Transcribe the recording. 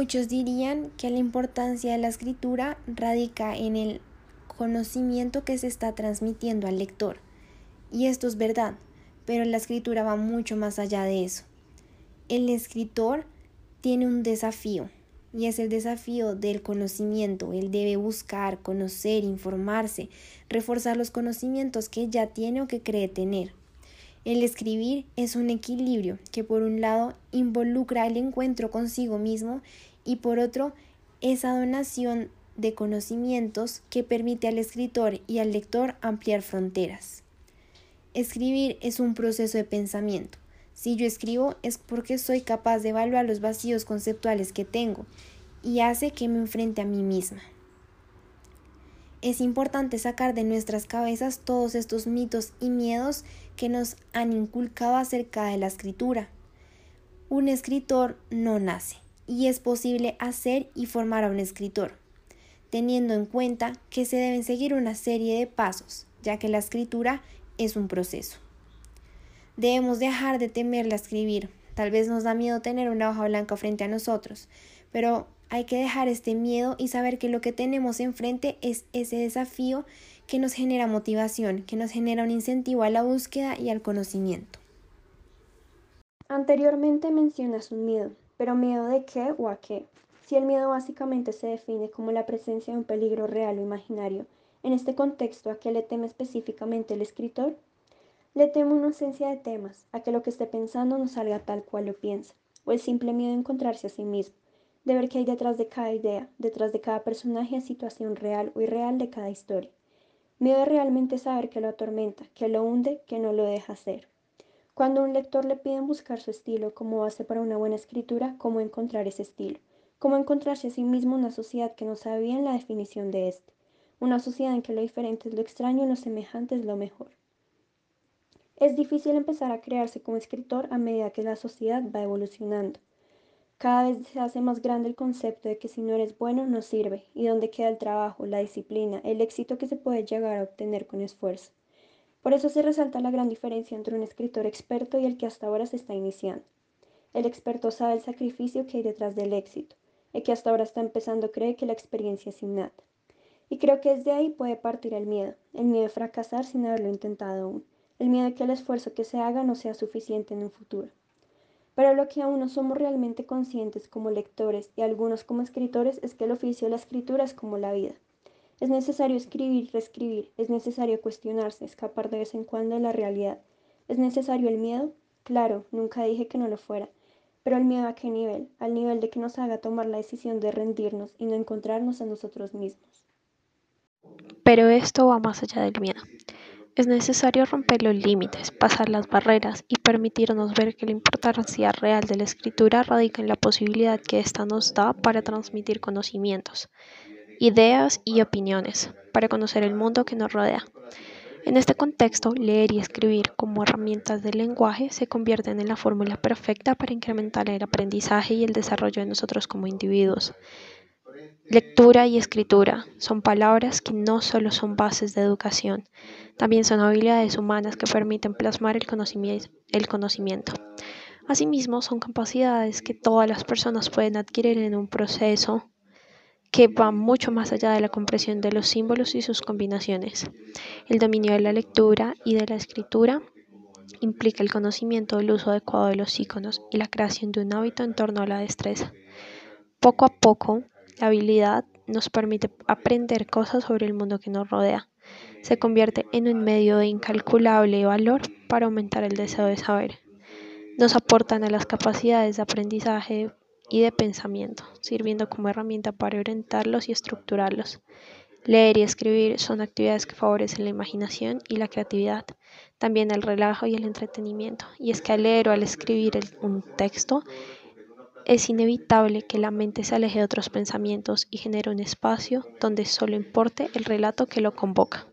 Muchos dirían que la importancia de la escritura radica en el conocimiento que se está transmitiendo al lector. Y esto es verdad, pero la escritura va mucho más allá de eso. El escritor tiene un desafío y es el desafío del conocimiento. Él debe buscar, conocer, informarse, reforzar los conocimientos que ya tiene o que cree tener. El escribir es un equilibrio que por un lado involucra el encuentro consigo mismo y por otro esa donación de conocimientos que permite al escritor y al lector ampliar fronteras. Escribir es un proceso de pensamiento. Si yo escribo es porque soy capaz de evaluar los vacíos conceptuales que tengo y hace que me enfrente a mí misma. Es importante sacar de nuestras cabezas todos estos mitos y miedos que nos han inculcado acerca de la escritura. Un escritor no nace y es posible hacer y formar a un escritor, teniendo en cuenta que se deben seguir una serie de pasos, ya que la escritura es un proceso. Debemos dejar de temerla escribir. Tal vez nos da miedo tener una hoja blanca frente a nosotros, pero hay que dejar este miedo y saber que lo que tenemos enfrente es ese desafío que nos genera motivación, que nos genera un incentivo a la búsqueda y al conocimiento. Anteriormente mencionas un miedo, pero miedo de qué o a qué. Si el miedo básicamente se define como la presencia de un peligro real o imaginario, en este contexto, ¿a qué le teme específicamente el escritor? Le teme una ausencia de temas, a que lo que esté pensando no salga tal cual lo piensa, o el simple miedo de encontrarse a sí mismo, de ver qué hay detrás de cada idea, detrás de cada personaje situación real o irreal de cada historia. Miedo de realmente saber que lo atormenta, que lo hunde, que no lo deja ser. Cuando un lector le piden buscar su estilo como base para una buena escritura, ¿cómo encontrar ese estilo? ¿Cómo encontrarse a sí mismo una sociedad que no sabe bien la definición de este? Una sociedad en que lo diferente es lo extraño y lo semejante es lo mejor. Es difícil empezar a crearse como escritor a medida que la sociedad va evolucionando. Cada vez se hace más grande el concepto de que si no eres bueno no sirve y dónde queda el trabajo, la disciplina, el éxito que se puede llegar a obtener con esfuerzo. Por eso se resalta la gran diferencia entre un escritor experto y el que hasta ahora se está iniciando. El experto sabe el sacrificio que hay detrás del éxito, el que hasta ahora está empezando cree que la experiencia es innata. Y creo que desde ahí puede partir el miedo, el miedo de fracasar sin haberlo intentado aún, el miedo de que el esfuerzo que se haga no sea suficiente en un futuro. Pero lo que aún no somos realmente conscientes como lectores y algunos como escritores es que el oficio de la escritura es como la vida. Es necesario escribir, reescribir, es necesario cuestionarse, escapar de vez en cuando de la realidad. ¿Es necesario el miedo? Claro, nunca dije que no lo fuera. Pero el miedo a qué nivel? Al nivel de que nos haga tomar la decisión de rendirnos y no encontrarnos a nosotros mismos. Pero esto va más allá del miedo. Es necesario romper los límites, pasar las barreras y permitirnos ver que la importancia real de la escritura radica en la posibilidad que ésta nos da para transmitir conocimientos, ideas y opiniones, para conocer el mundo que nos rodea. En este contexto, leer y escribir como herramientas del lenguaje se convierten en la fórmula perfecta para incrementar el aprendizaje y el desarrollo de nosotros como individuos. Lectura y escritura son palabras que no solo son bases de educación, también son habilidades humanas que permiten plasmar el conocimiento. Asimismo, son capacidades que todas las personas pueden adquirir en un proceso que va mucho más allá de la comprensión de los símbolos y sus combinaciones. El dominio de la lectura y de la escritura implica el conocimiento del uso adecuado de los iconos y la creación de un hábito en torno a la destreza. Poco a poco, la habilidad nos permite aprender cosas sobre el mundo que nos rodea. Se convierte en un medio de incalculable valor para aumentar el deseo de saber. Nos aportan a las capacidades de aprendizaje y de pensamiento, sirviendo como herramienta para orientarlos y estructurarlos. Leer y escribir son actividades que favorecen la imaginación y la creatividad, también el relajo y el entretenimiento. Y es que al leer o al escribir un texto, es inevitable que la mente se aleje de otros pensamientos y genere un espacio donde solo importe el relato que lo convoca.